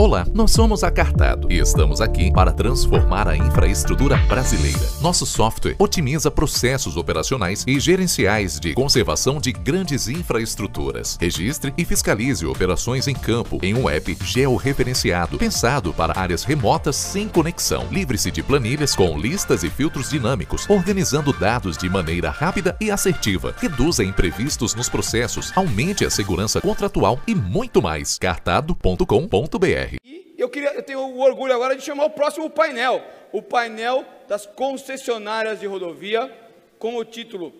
Olá, nós somos a Cartado e estamos aqui para transformar a infraestrutura brasileira. Nosso software otimiza processos operacionais e gerenciais de conservação de grandes infraestruturas. Registre e fiscalize operações em campo em um app georreferenciado, pensado para áreas remotas sem conexão. Livre-se de planilhas com listas e filtros dinâmicos, organizando dados de maneira rápida e assertiva. Reduza imprevistos nos processos, aumente a segurança contratual e muito mais. cartado.com.br e eu, queria, eu tenho o orgulho agora de chamar o próximo painel, o painel das concessionárias de rodovia, com o título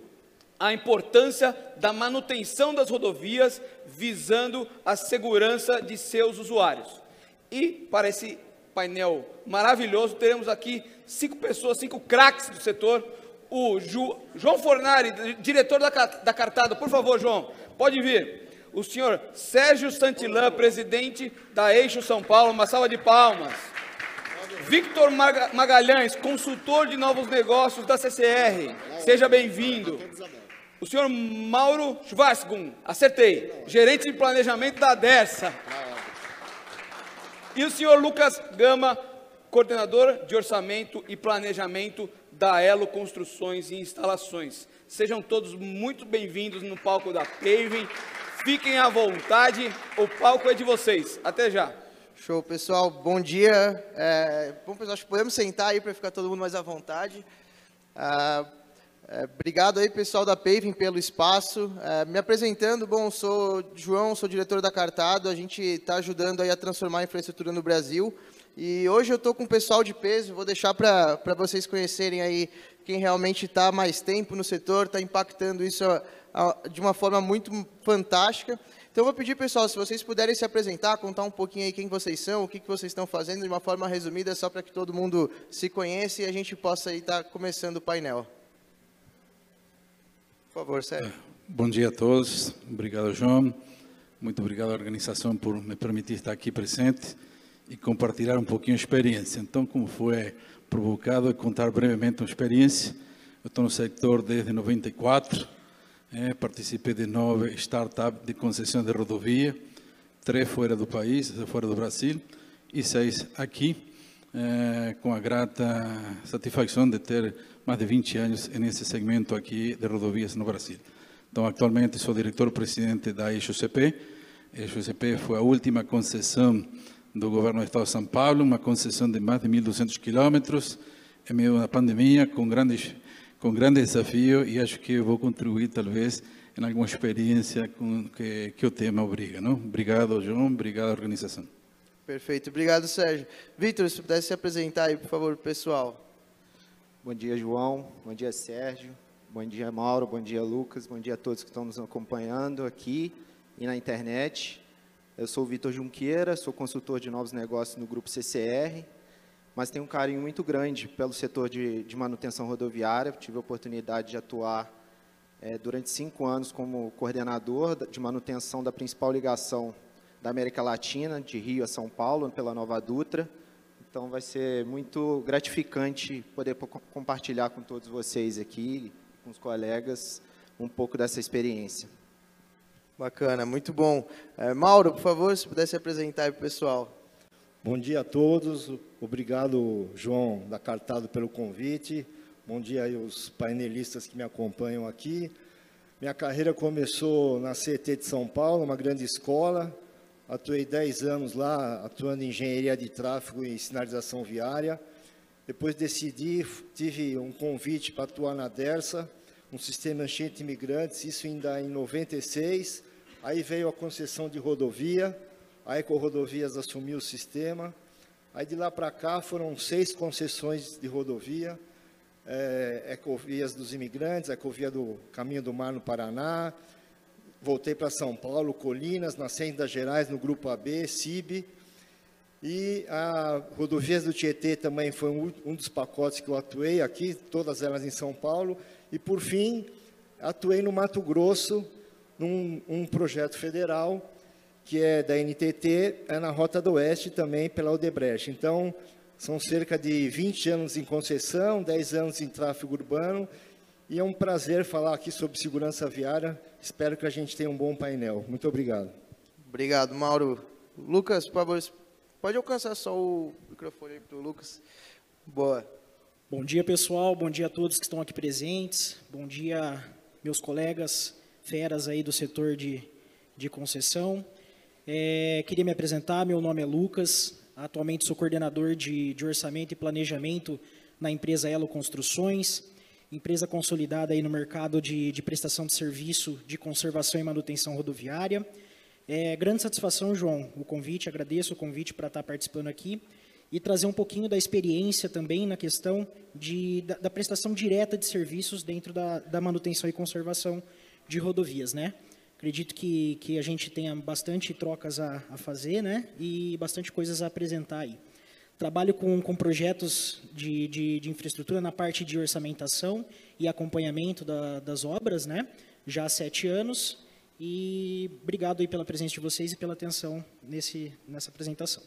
A importância da manutenção das rodovias visando a segurança de seus usuários. E para esse painel maravilhoso, teremos aqui cinco pessoas, cinco craques do setor. O Ju, João Fornari, diretor da, da Cartada, por favor, João, pode vir o senhor Sérgio Santillan, presidente da Eixo São Paulo, uma salva de palmas. Victor Magalhães, consultor de novos negócios da CCR, seja bem-vindo. O senhor Mauro Schwarzgun, acertei, gerente de planejamento da DERSA. E o senhor Lucas Gama, coordenador de orçamento e planejamento da Elo Construções e Instalações. Sejam todos muito bem-vindos no palco da Paving. Fiquem à vontade, o palco é de vocês. Até já. Show, pessoal. Bom dia. É, bom, pessoal, acho que podemos sentar aí para ficar todo mundo mais à vontade. Ah, é, obrigado aí, pessoal da Paving, pelo espaço. É, me apresentando, bom, sou João, sou diretor da Cartado. A gente está ajudando aí a transformar a infraestrutura no Brasil. E hoje eu estou com um pessoal de peso, vou deixar para vocês conhecerem aí quem realmente está mais tempo no setor, está impactando isso de uma forma muito fantástica. Então, eu vou pedir, pessoal, se vocês puderem se apresentar, contar um pouquinho aí quem vocês são, o que, que vocês estão fazendo, de uma forma resumida, só para que todo mundo se conheça e a gente possa estar tá começando o painel. Por favor, Sérgio. É, bom dia a todos. Obrigado, João. Muito obrigado à organização por me permitir estar aqui presente e compartilhar um pouquinho a experiência. Então, como foi provocado, contar brevemente uma experiência. Eu estou no sector desde 94, é, participei de nove startups de concessão de rodovia, três fora do país, fora do Brasil, e seis aqui, é, com a grata satisfação de ter mais de 20 anos nesse segmento aqui de rodovias no Brasil. Então, atualmente sou diretor-presidente da EXOCP. A foi a última concessão do governo do Estado de São Paulo, uma concessão de mais de 1.200 quilômetros, em meio à pandemia, com grandes com grande desafio e acho que vou contribuir talvez em alguma experiência com que, que o tema obriga. Não? Obrigado, João. Obrigado à organização. Perfeito. Obrigado, Sérgio. Vitor, se pudesse se apresentar aí, por favor, pessoal. Bom dia, João. Bom dia, Sérgio. Bom dia, Mauro. Bom dia, Lucas. Bom dia a todos que estão nos acompanhando aqui e na internet. Eu sou o Vitor Junqueira, sou consultor de novos negócios no Grupo CCR mas tenho um carinho muito grande pelo setor de, de manutenção rodoviária. Tive a oportunidade de atuar é, durante cinco anos como coordenador de manutenção da principal ligação da América Latina, de Rio a São Paulo, pela Nova Dutra. Então, vai ser muito gratificante poder compartilhar com todos vocês aqui, com os colegas, um pouco dessa experiência. Bacana, muito bom. É, Mauro, por favor, se pudesse apresentar para o pessoal. Bom dia a todos. Obrigado, João da Cartado, pelo convite. Bom dia aos painelistas que me acompanham aqui. Minha carreira começou na CT de São Paulo, uma grande escola. Atuei 10 anos lá, atuando em engenharia de tráfego e sinalização viária. Depois decidi, tive um convite para atuar na DERSA, um sistema enchente imigrantes, isso ainda em 96. Aí veio a concessão de rodovia, a Ecorodovias assumiu o sistema. Aí de lá para cá foram seis concessões de rodovia, é, Ecovias dos Imigrantes, Ecovia do Caminho do Mar no Paraná, voltei para São Paulo, Colinas, Nascendas Gerais, no Grupo AB, CIB, e a Rodovias do Tietê também foi um, um dos pacotes que eu atuei aqui, todas elas em São Paulo, e por fim, atuei no Mato Grosso, num um projeto federal, que é da NTT, é na Rota do Oeste também pela Odebrecht. Então, são cerca de 20 anos em concessão, 10 anos em tráfego urbano, e é um prazer falar aqui sobre segurança viária. Espero que a gente tenha um bom painel. Muito obrigado. Obrigado, Mauro. Lucas, por favor, Pode alcançar só o microfone aí para o Lucas. Boa. Bom dia, pessoal. Bom dia a todos que estão aqui presentes. Bom dia, meus colegas feras aí do setor de, de concessão. É, queria me apresentar. Meu nome é Lucas. Atualmente sou coordenador de, de orçamento e planejamento na empresa Elo Construções, empresa consolidada aí no mercado de, de prestação de serviço de conservação e manutenção rodoviária. É grande satisfação, João, o convite, agradeço o convite para estar participando aqui e trazer um pouquinho da experiência também na questão de, da, da prestação direta de serviços dentro da, da, manutenção e conservação de rodovias, né? Acredito que, que a gente tenha bastante trocas a, a fazer, né? E bastante coisas a apresentar aí. Trabalho com, com projetos de, de, de, infraestrutura na parte de orçamentação e acompanhamento da, das obras, né? Já há sete anos. E obrigado aí pela presença de vocês e pela atenção nesse, nessa apresentação.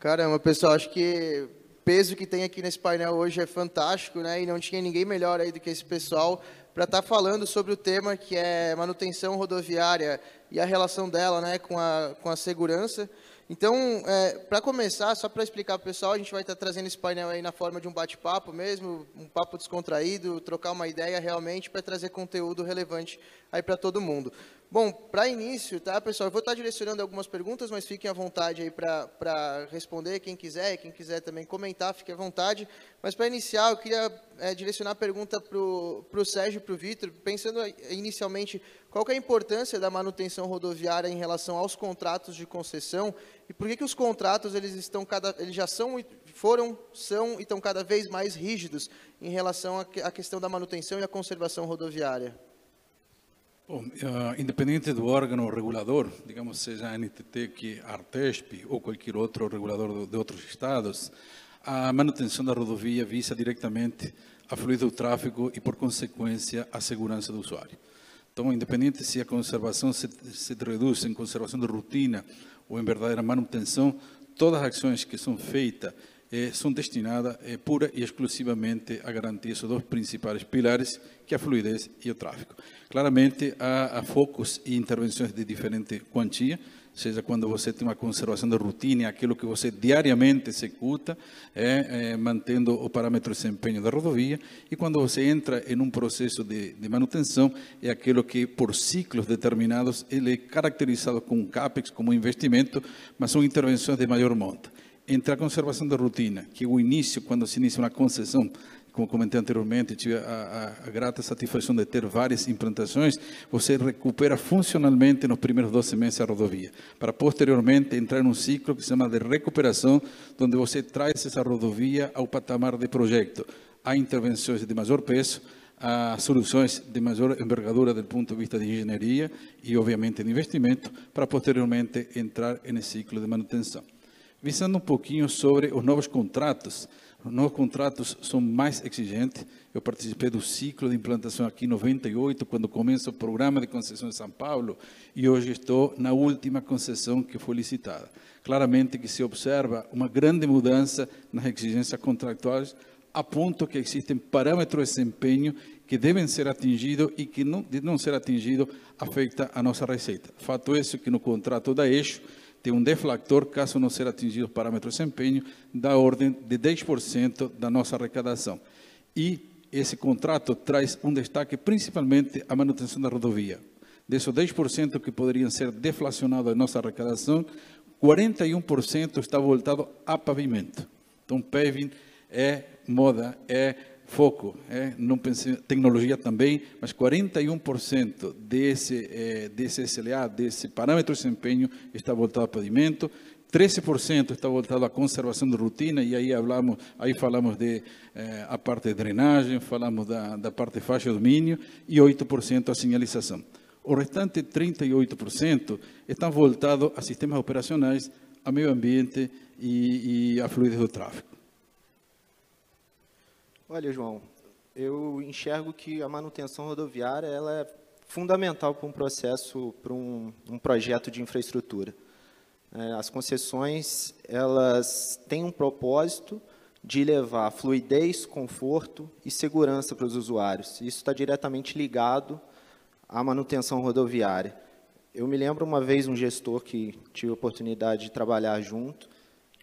Caramba, pessoal, acho que o peso que tem aqui nesse painel hoje é fantástico, né? E não tinha ninguém melhor aí do que esse pessoal para estar tá falando sobre o tema que é manutenção rodoviária e a relação dela, né, com a, com a segurança. Então, é, para começar, só para explicar para o pessoal, a gente vai estar tá trazendo esse painel aí na forma de um bate-papo mesmo, um papo descontraído, trocar uma ideia realmente para trazer conteúdo relevante aí para todo mundo. Bom, para início, tá, pessoal, eu vou estar tá direcionando algumas perguntas, mas fiquem à vontade aí para responder, quem quiser, quem quiser também comentar, fique à vontade. Mas para iniciar, eu queria é, direcionar a pergunta para o Sérgio e para o Vitor, pensando inicialmente qual é a importância da manutenção rodoviária em relação aos contratos de concessão e por que, que os contratos eles estão cada, eles já são, foram, são e estão cada vez mais rígidos em relação à questão da manutenção e à conservação rodoviária? Bom, uh, independente do órgão regulador, digamos seja a NTT, que a Artesp ou qualquer outro regulador de outros estados, a manutenção da rodovia visa diretamente a fluir do tráfego e, por consequência, a segurança do usuário. Então, independente se a conservação se, se reduz em conservação de rotina ou em verdadeira manutenção, todas as ações que são feitas eh, são destinadas eh, pura e exclusivamente a garantir esses dois principais pilares, que é a fluidez e o tráfego. Claramente, há, há focos e intervenções de diferente quantia, seja quando você tem uma conservação de rotina, aquilo que você diariamente executa, é, é, mantendo o parâmetro de desempenho da rodovia, e quando você entra em um processo de, de, manutenção, é aquilo que, por ciclos determinados, ele é caracterizado como CAPEX, como investimento, mas são intervenções de maior monta entre a conservação da rotina, que é o início, quando se inicia uma concessão, como comentei anteriormente, tive a, a, a, grata satisfação de ter várias implantações, você recupera funcionalmente nos primeiros 12 meses a rodovia, para posteriormente entrar num ciclo que se chama de recuperação, onde você traz essa rodovia ao patamar de projeto. Há intervenções de maior peso, há soluções de maior envergadura do ponto de vista de engenharia e, obviamente, de investimento, para posteriormente entrar nesse ciclo de manutenção. Visando um pouquinho sobre os novos contratos. Os novos contratos são mais exigentes. Eu participei do ciclo de implantação aqui em 98, quando começa o programa de concessão de São Paulo, e hoje estou na última concessão que foi licitada. Claramente que se observa uma grande mudança nas exigências contratuais, a ponto que existem parâmetros de desempenho que devem ser atingidos e que, não, de não ser atingido, afeta a nossa receita. Fato é que no contrato da Eixo, tem um deflator, caso não seja atingido o parâmetro de desempenho, da ordem de 10% da nossa arrecadação. E esse contrato traz um destaque principalmente à manutenção da rodovia. Desses 10% que poderiam ser deflacionados da nossa arrecadação, 41% está voltado a pavimento. Então, paving é moda, é foco, é, não pensei, tecnologia também, mas 41% desse, é, desse SLA, desse parâmetro de desempenho, está voltado a pavimento, 13% está voltado à conservação de rotina, e aí, falamos, aí falamos de eh, a parte de drenagem, falamos da, da parte de faixa de domínio, e 8% a sinalização. O restante 38% estão voltados a sistemas operacionais, a meio ambiente e, e a fluidez do tráfego. Olha, João, eu enxergo que a manutenção rodoviária ela é fundamental para um processo, para um, um projeto de infraestrutura. É, as concessões elas têm um propósito de levar fluidez, conforto e segurança para os usuários. Isso está diretamente ligado à manutenção rodoviária. Eu me lembro uma vez um gestor que tive a oportunidade de trabalhar junto,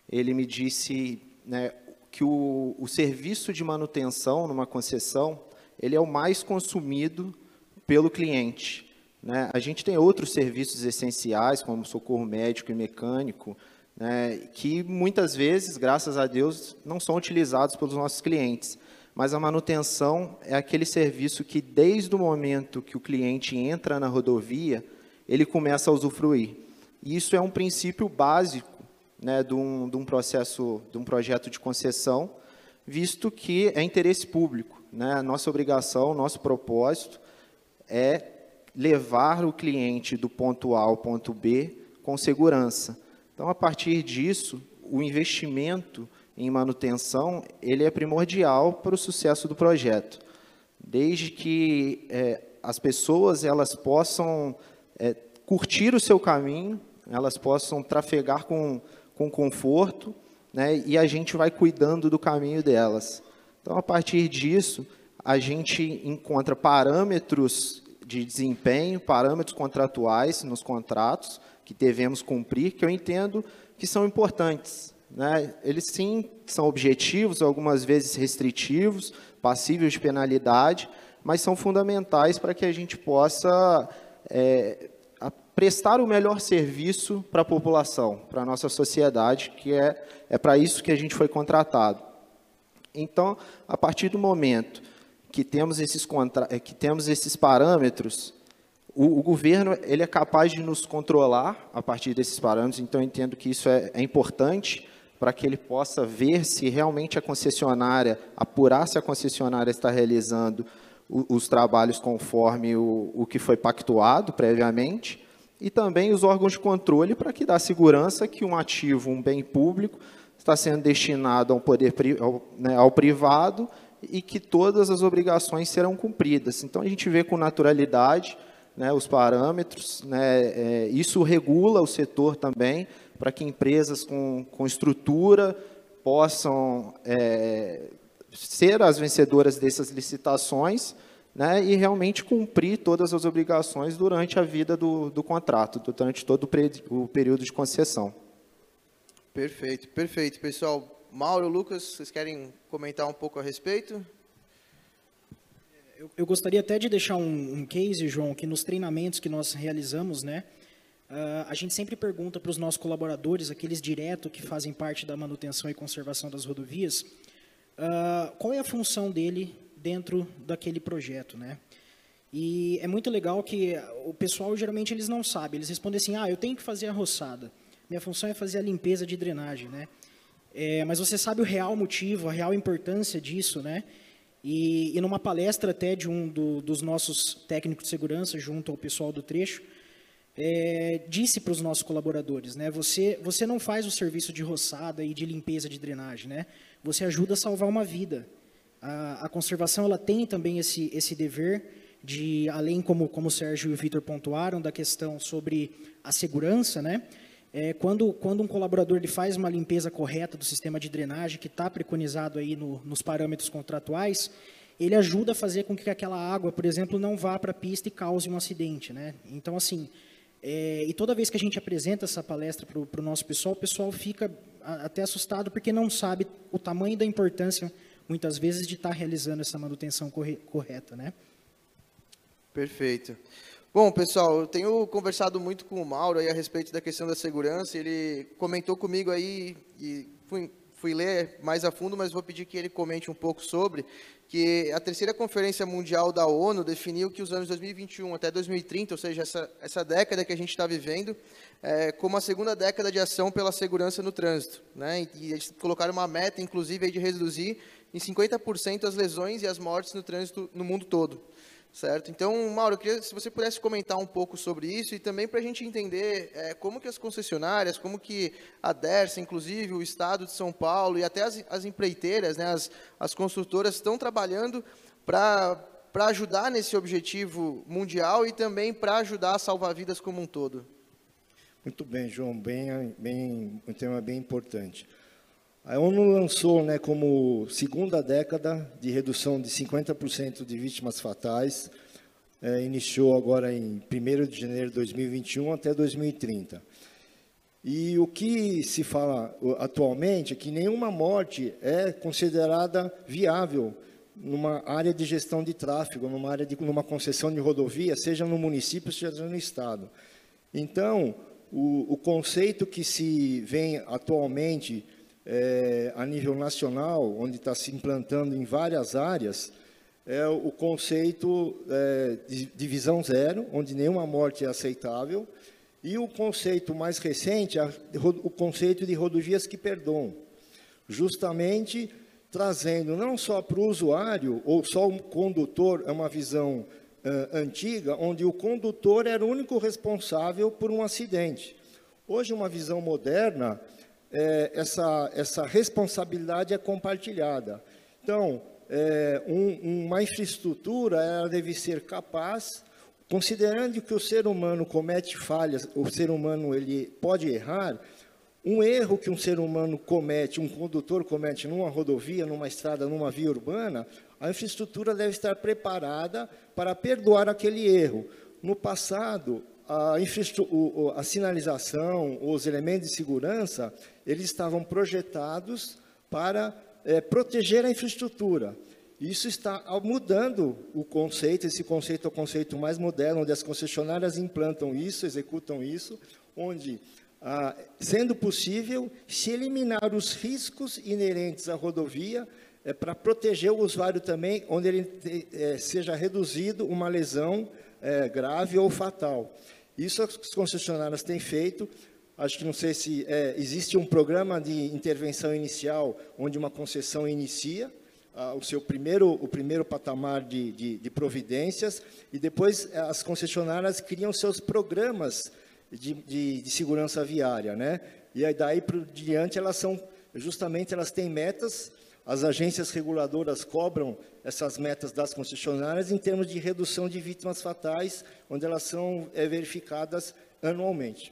ele me disse né, que o, o serviço de manutenção numa concessão, ele é o mais consumido pelo cliente. Né? A gente tem outros serviços essenciais, como socorro médico e mecânico, né, que muitas vezes, graças a Deus, não são utilizados pelos nossos clientes. Mas a manutenção é aquele serviço que, desde o momento que o cliente entra na rodovia, ele começa a usufruir. E isso é um princípio básico né, de, um, de um processo, de um projeto de concessão, visto que é interesse público. Né? Nossa obrigação, nosso propósito é levar o cliente do ponto A ao ponto B com segurança. Então, a partir disso, o investimento em manutenção ele é primordial para o sucesso do projeto, desde que é, as pessoas elas possam é, curtir o seu caminho, elas possam trafegar com, com conforto, né, e a gente vai cuidando do caminho delas. Então, a partir disso, a gente encontra parâmetros de desempenho, parâmetros contratuais nos contratos, que devemos cumprir, que eu entendo que são importantes. Né? Eles sim são objetivos, algumas vezes restritivos, passíveis de penalidade, mas são fundamentais para que a gente possa é, prestar o melhor serviço para a população, para a nossa sociedade, que é, é para isso que a gente foi contratado. Então, a partir do momento que temos esses, contra... que temos esses parâmetros, o, o, governo ele é capaz de nos controlar a partir desses parâmetros, então eu entendo que isso é, é importante para que ele possa ver se realmente a concessionária, apurar se a concessionária está realizando os trabalhos conforme o, o que foi pactuado previamente, e também os órgãos de controle para que dá segurança que um ativo, um bem público, está sendo destinado ao poder ao, né, ao privado e que todas as obrigações serão cumpridas. Então a gente vê com naturalidade né, os parâmetros, né, é, isso regula o setor também, para que empresas com, com estrutura possam é, ser as vencedoras dessas licitações né, e realmente cumprir todas as obrigações durante a vida do, do contrato, durante todo o, o período de concessão. Perfeito, perfeito. Pessoal, Mauro, Lucas, vocês querem comentar um pouco a respeito? Eu, eu, gostaria até de deixar um, um, case, João, que nos treinamentos que nós realizamos, né, uh, a gente sempre pergunta para os nossos colaboradores, aqueles direto que fazem parte da manutenção e conservação das rodovias, uh, qual é a função dele dentro daquele projeto, né? E é muito legal que o pessoal geralmente eles não sabem, eles respondem assim: "Ah, eu tenho que fazer a roçada. Minha função é fazer a limpeza de drenagem, né?" É, mas você sabe o real motivo, a real importância disso, né? E, e numa palestra até de um do, dos nossos técnicos de segurança, junto ao pessoal do trecho, é, disse para os nossos colaboradores, né? Você, você não faz o serviço de roçada e de limpeza de drenagem, né? Você ajuda a salvar uma vida. A, a conservação ela tem também esse, esse dever de, além como, como o Sérgio e o Vitor pontuaram, da questão sobre a segurança, né? É, quando, quando um colaborador ele faz uma limpeza correta do sistema de drenagem, que está preconizado aí no, nos parâmetros contratuais, ele ajuda a fazer com que aquela água, por exemplo, não vá para a pista e cause um acidente. Né? Então, assim, é, e toda vez que a gente apresenta essa palestra para o nosso pessoal, o pessoal fica até assustado porque não sabe o tamanho da importância, muitas vezes, de estar tá realizando essa manutenção correta. Né? Perfeito. Bom, pessoal, eu tenho conversado muito com o Mauro aí a respeito da questão da segurança. Ele comentou comigo aí e fui, fui ler mais a fundo, mas vou pedir que ele comente um pouco sobre que a terceira conferência mundial da ONU definiu que os anos 2021 até 2030, ou seja, essa, essa década que a gente está vivendo, é, como a segunda década de ação pela segurança no trânsito. Né? E eles colocaram uma meta, inclusive, de reduzir em 50% as lesões e as mortes no trânsito no mundo todo. Certo? Então, Mauro, eu queria se você pudesse comentar um pouco sobre isso e também para a gente entender é, como que as concessionárias, como que a DERSA, inclusive o Estado de São Paulo e até as, as empreiteiras, né, as, as construtoras estão trabalhando para ajudar nesse objetivo mundial e também para ajudar a salvar vidas como um todo. Muito bem, João, bem, bem, um tema bem importante. A ONU lançou né, como segunda década de redução de 50% de vítimas fatais, é, iniciou agora em 1 de janeiro de 2021 até 2030. E o que se fala atualmente é que nenhuma morte é considerada viável numa área de gestão de tráfego, numa área de numa concessão de rodovia, seja no município, seja no estado. Então, o, o conceito que se vem atualmente é, a nível nacional, onde está se implantando em várias áreas, é o conceito é, de divisão zero, onde nenhuma morte é aceitável, e o conceito mais recente, o conceito de rodovias que perdoam, justamente trazendo não só para o usuário, ou só o condutor, é uma visão uh, antiga, onde o condutor era o único responsável por um acidente. Hoje, uma visão moderna, é, essa, essa responsabilidade é compartilhada. Então, é, um, uma infraestrutura ela deve ser capaz Considerando que o ser humano comete falhas, o ser humano ele pode errar, um erro que um ser humano comete, um condutor comete numa rodovia, numa estrada, numa via urbana, a infraestrutura deve estar preparada para perdoar aquele erro. No passado, a, a sinalização, os elementos de segurança, eles estavam projetados para é, proteger a infraestrutura. Isso está mudando o conceito, esse conceito é o conceito mais moderno, onde as concessionárias implantam isso, executam isso, onde, ah, sendo possível, se eliminar os riscos inerentes à rodovia, é, para proteger o usuário também, onde ele é, seja reduzido uma lesão é, grave ou fatal. Isso as concessionárias têm feito, acho que não sei se é, existe um programa de intervenção inicial, onde uma concessão inicia, o seu primeiro, o primeiro patamar de, de, de, providências e depois eh, as concessionárias criam seus programas de, de, de segurança viária, né? E aí daí por diante elas são justamente elas têm metas. As agências reguladoras cobram essas metas das concessionárias em termos de redução de vítimas fatais, onde elas são é, verificadas anualmente.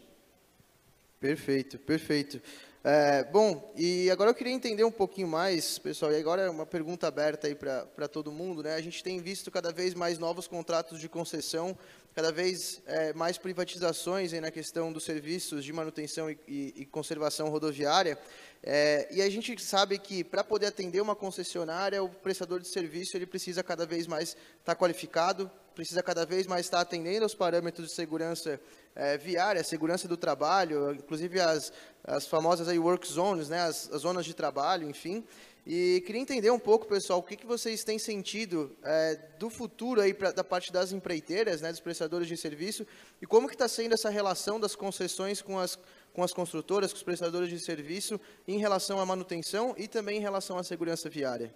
Perfeito, perfeito. É, bom, e agora eu queria entender um pouquinho mais, pessoal, e agora é uma pergunta aberta aí para todo mundo, né? A gente tem visto cada vez mais novos contratos de concessão, cada vez é, mais privatizações aí na questão dos serviços de manutenção e, e, e conservação rodoviária, é, e a gente sabe que para poder atender uma concessionária, o prestador de serviço ele precisa cada vez mais estar tá qualificado, precisa cada vez mais estar atendendo aos parâmetros de segurança é, viária, segurança do trabalho, inclusive as, as famosas aí work zones, né, as, as zonas de trabalho, enfim. E queria entender um pouco, pessoal, o que, que vocês têm sentido é, do futuro aí pra, da parte das empreiteiras, né, dos prestadores de serviço, e como que está sendo essa relação das concessões com as, com as construtoras, com os prestadores de serviço, em relação à manutenção e também em relação à segurança viária.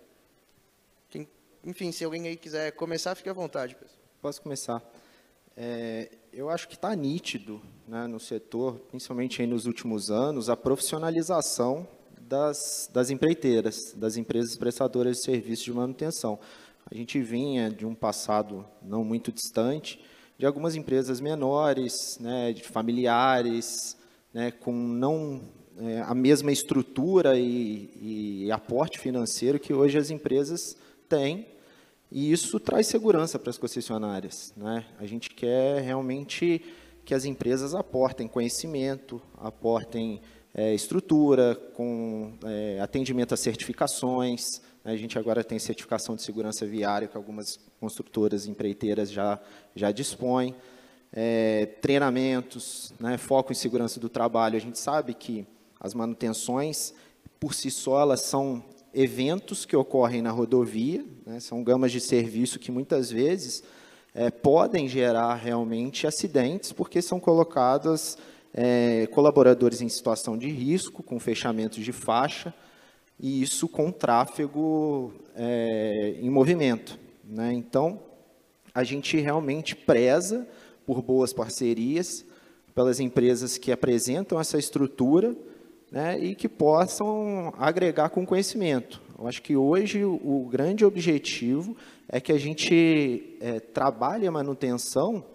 Quem, enfim, se alguém aí quiser começar, fique à vontade, pessoal. Posso começar. É, eu acho que está nítido né, no setor, principalmente nos últimos anos, a profissionalização das, das empreiteiras, das empresas prestadoras de serviços de manutenção. A gente vinha de um passado não muito distante, de algumas empresas menores, né, de familiares, né, com não é, a mesma estrutura e, e aporte financeiro que hoje as empresas têm e isso traz segurança para as concessionárias. Né? A gente quer realmente que as empresas aportem conhecimento, aportem é, estrutura, com é, atendimento a certificações. Né? A gente agora tem certificação de segurança viária, que algumas construtoras empreiteiras já, já dispõem. É, treinamentos, né? foco em segurança do trabalho. A gente sabe que as manutenções, por si só, elas são eventos que ocorrem na rodovia, né, são gamas de serviço que muitas vezes é, podem gerar realmente acidentes, porque são colocados é, colaboradores em situação de risco, com fechamentos de faixa, e isso com tráfego é, em movimento. Né? Então, a gente realmente preza por boas parcerias, pelas empresas que apresentam essa estrutura, né, e que possam agregar com conhecimento. Eu acho que hoje o, grande objetivo é que a gente é, trabalhe a manutenção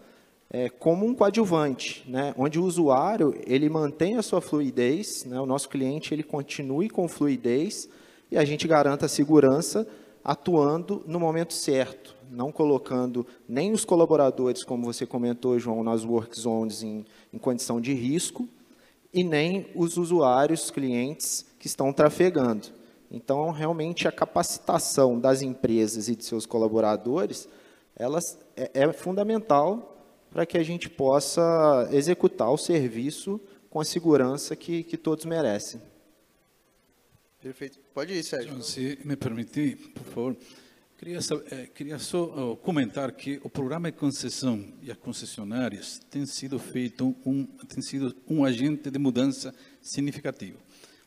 é, como um coadjuvante, né, onde o usuário ele mantém a sua fluidez, né, o nosso cliente ele continue com fluidez e a gente garanta a segurança atuando no momento certo, não colocando nem os colaboradores, como você comentou, João, nas work zones em, em condição de risco, e nem os usuários, clientes que estão trafegando. Então, realmente, a capacitação das empresas e de seus colaboradores elas, é, é fundamental para que a gente possa executar o serviço com a segurança que, que todos merecem. Perfeito. Pode ir, Sérgio. Se me permitir, por favor. Queria, é, queria só comentar que o programa de concessão e as concessionárias tem sido feito um tem sido um agente de mudança significativo.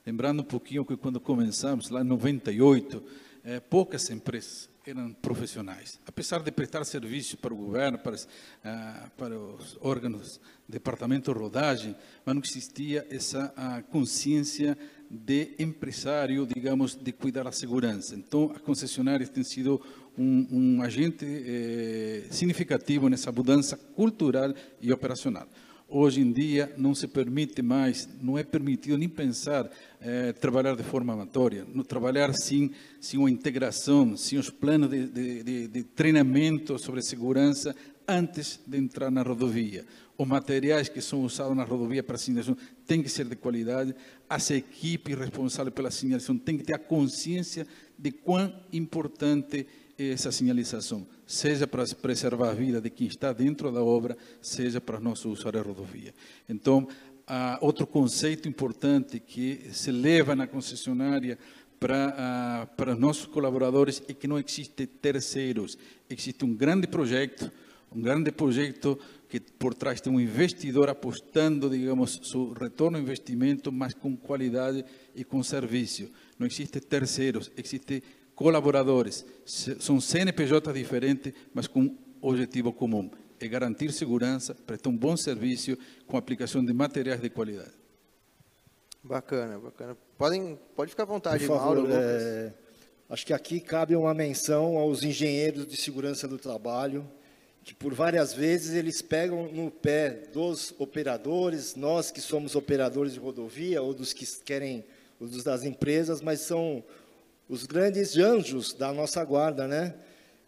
Lembrando um pouquinho que quando começamos lá em 98, é, poucas empresas eram profissionais. Apesar de prestar serviço para o governo, para, uh, para os órgãos, departamento de rodagem, mas não existia essa uh, consciência de empresário, digamos, de cuidar da segurança. Então, as concessionárias têm sido um, um agente eh, significativo nessa mudança cultural e operacional. Hoje em dia não se permite mais, não é permitido nem pensar eh, trabalhar de forma amatória, no trabalhar sem, sem uma integração, sem os planos de, de, de, de treinamento sobre segurança antes de entrar na rodovia. Os materiais que são usados na rodovia para sinalização têm que ser de qualidade. As equipes responsáveis pela sinalização têm que ter a consciência de quão importante é essa sinalização, seja para preservar a vida de quem está dentro da obra, seja para nossos usuários da rodovia. Então, outro conceito importante que se leva na concessionária para, para nossos colaboradores é que não existe terceiros, existe um grande projeto, um grande projeto que por trás tem um investidor apostando, digamos, seu retorno ao investimento, mas com qualidade e com serviço. Não existe terceiros, existe colaboradores. São CNPJ diferentes, mas com objetivo comum. É garantir segurança, prestar um bom serviço com aplicação de materiais de qualidade. Bacana, bacana. Podem, pode ficar à vontade, Por favor, Mauro, é, acho que aqui cabe uma menção aos engenheiros de segurança do trabalho, que por várias vezes eles pegam no pé dos operadores, nós que somos operadores de rodovia, ou dos que querem, ou dos das empresas, mas são os grandes anjos da nossa guarda, né?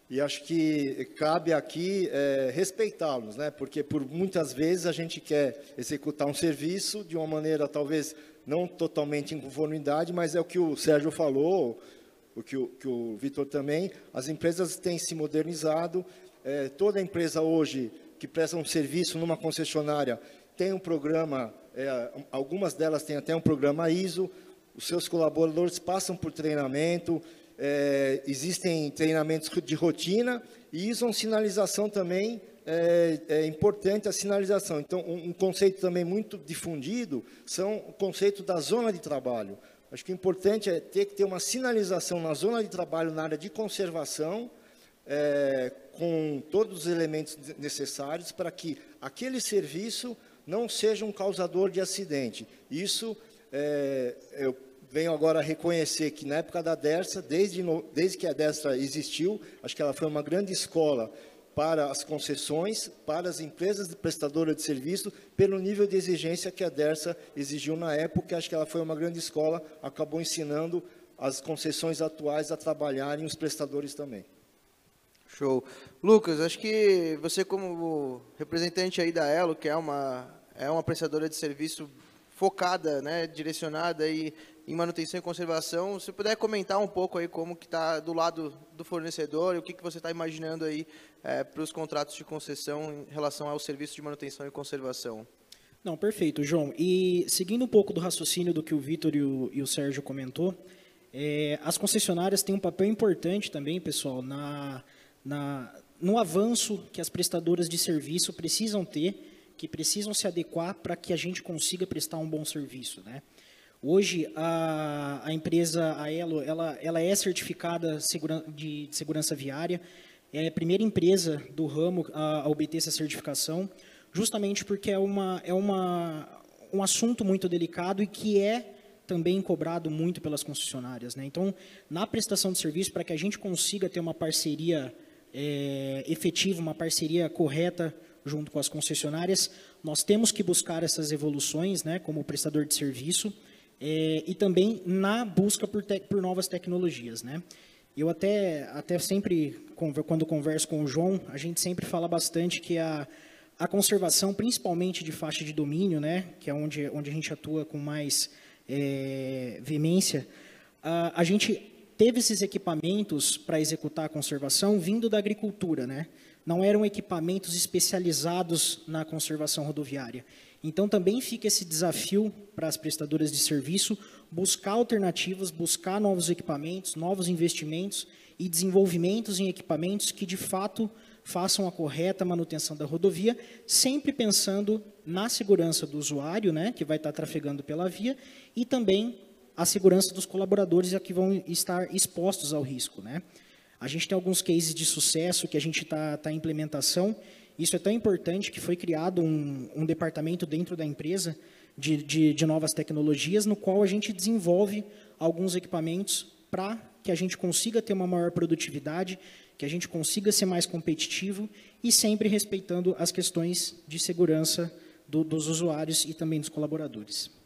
E acho que cabe aqui é, respeitá-los, né? Porque por muitas vezes a gente quer executar um serviço de uma maneira talvez não totalmente em conformidade, mas é o que o Sérgio falou, o que o, que o Vitor também. As empresas têm se modernizado, é, toda empresa hoje que presta um serviço numa concessionária tem um programa, é, algumas delas têm até um programa ISO, os seus colaboradores passam por treinamento, é, existem treinamentos de rotina e isso é uma sinalização também é, é, importante a sinalização. Então, um, um, conceito também muito difundido são o conceito da zona de trabalho. Acho que o importante é ter que ter uma sinalização na zona de trabalho na área de conservação, é, com todos os elementos necessários para que aquele serviço não seja um causador de acidente. Isso é, eu venho agora reconhecer que na época da DERSA, desde, desde que a DERSA existiu, acho que ela foi uma grande escola para as concessões, para as empresas prestadoras de serviço, pelo nível de exigência que a DERSA exigiu na época. Acho que ela foi uma grande escola, acabou ensinando as concessões atuais a trabalharem os prestadores também. Show. Lucas, acho que você como representante aí da Elo, que é uma, é uma prestadora de serviço focada, né, direcionada aí em manutenção e conservação, se puder comentar um pouco aí como que está do lado do fornecedor e o que, que você está imaginando aí é, para os contratos de concessão em relação ao serviço de manutenção e conservação. Não, perfeito, João. E seguindo um pouco do raciocínio do que o Vitor e e o Sérgio comentou, é, as concessionárias têm um papel importante também, pessoal, na na, no avanço que as prestadoras de serviço precisam ter, que precisam se adequar para que a gente consiga prestar um bom serviço. Né? Hoje, a, a empresa Aelo, ela, ela é certificada de, de segurança viária, é a primeira empresa do ramo a, a obter essa certificação, justamente porque é, uma, é uma, um assunto muito delicado e que é também cobrado muito pelas concessionárias. Né? Então, na prestação de serviço, para que a gente consiga ter uma parceria é, efetiva, uma parceria correta junto com as concessionárias, nós temos que buscar essas evoluções, né, como prestador de serviço, é, e também na busca por, te, por novas tecnologias, né. Eu até, até sempre, quando converso com o João, a gente sempre fala bastante que a, a conservação, principalmente de faixa de domínio, né, que é onde, onde a gente atua com mais é, veemência, a, a gente teve esses equipamentos para executar a conservação vindo da agricultura, né? Não eram equipamentos especializados na conservação rodoviária. Então também fica esse desafio para as prestadoras de serviço buscar alternativas, buscar novos equipamentos, novos investimentos e desenvolvimentos em equipamentos que de fato façam a correta manutenção da rodovia, sempre pensando na segurança do usuário, né, que vai estar trafegando pela via, e também a segurança dos colaboradores que vão estar expostos ao risco. Né? A gente tem alguns cases de sucesso que a gente está tá em implementação. Isso é tão importante que foi criado um, um departamento dentro da empresa de, de, de novas tecnologias, no qual a gente desenvolve alguns equipamentos para que a gente consiga ter uma maior produtividade, que a gente consiga ser mais competitivo e sempre respeitando as questões de segurança do, dos usuários e também dos colaboradores.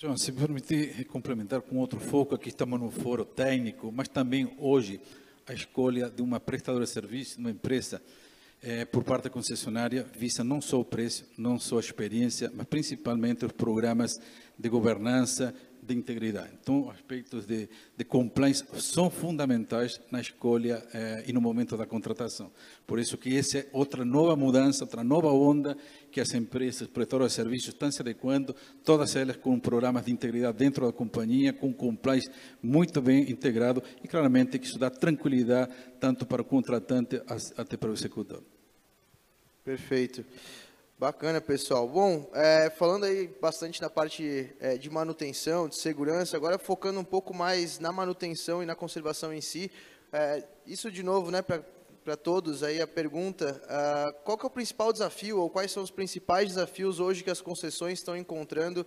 João, se me permitir complementar com outro foco, aqui estamos no foro técnico, mas também hoje a escolha de uma prestadora de serviço, uma empresa, é, por parte da concessionária, visa não só o preço, não só a experiência, mas principalmente os programas de governança, de integridade. Então, aspectos de, de compliance são fundamentais na escolha eh, e no momento da contratação. Por isso que essa é outra nova mudança, outra nova onda que as empresas prestadoras de serviços estão se adequando, todas elas com programas de integridade dentro da companhia, com compliance muito bem integrado e claramente que isso dá tranquilidade tanto para o contratante até para o executor. Perfeito. Bacana, pessoal. Bom, é, falando aí bastante na parte é, de manutenção, de segurança, agora focando um pouco mais na manutenção e na conservação em si. É, isso, de novo, né, para todos, aí a pergunta, uh, qual que é o principal desafio, ou quais são os principais desafios hoje que as concessões estão encontrando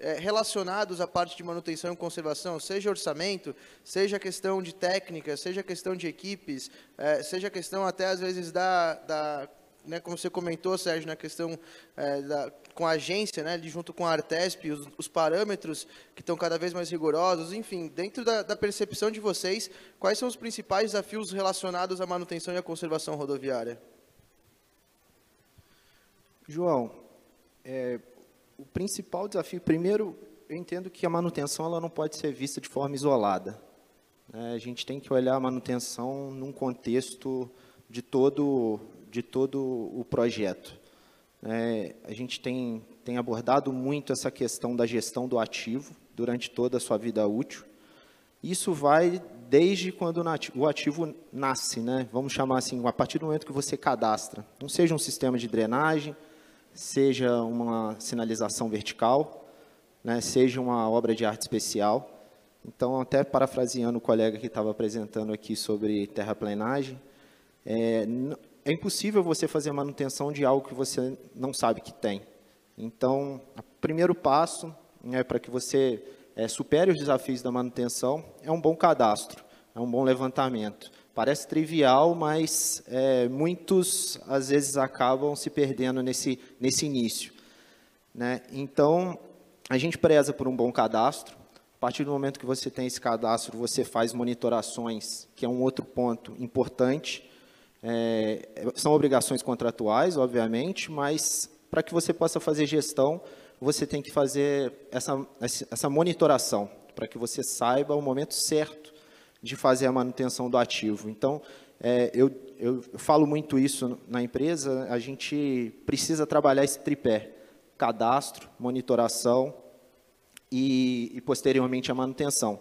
é, relacionados à parte de manutenção e conservação, seja orçamento, seja questão de técnica, seja questão de equipes, é, seja questão até, às vezes, da, da né, como você comentou, Sérgio, na questão é, da, com a agência, né, junto com a Artesp, os, os, parâmetros que estão cada vez mais rigorosos, enfim, dentro da, da, percepção de vocês, quais são os principais desafios relacionados à manutenção e à conservação rodoviária? João, é, o principal desafio, primeiro, eu entendo que a manutenção ela não pode ser vista de forma isolada. É, a gente tem que olhar a manutenção num contexto de todo de todo o projeto. É, a gente tem, tem abordado muito essa questão da gestão do ativo durante toda a sua vida útil. Isso vai desde quando o ativo nasce, né? vamos chamar assim, a partir do momento que você cadastra. Não seja um sistema de drenagem, seja uma sinalização vertical, né? seja uma obra de arte especial. Então, até parafraseando o colega que estava apresentando aqui sobre terraplenagem, é, é impossível você fazer manutenção de algo que você não sabe que tem. Então, o primeiro passo né, para que você é, supere os desafios da manutenção é um bom cadastro, é um bom levantamento. Parece trivial, mas é, muitos, às vezes, acabam se perdendo nesse, nesse início. Né? Então, a gente preza por um bom cadastro. A partir do momento que você tem esse cadastro, você faz monitorações, que é um outro ponto importante. É, são obrigações contratuais, obviamente, mas para que você possa fazer gestão, você tem que fazer essa, essa monitoração, para que você saiba o momento certo de fazer a manutenção do ativo. Então, é, eu, eu falo muito isso na empresa, a gente precisa trabalhar esse tripé, cadastro, monitoração e, e posteriormente a manutenção.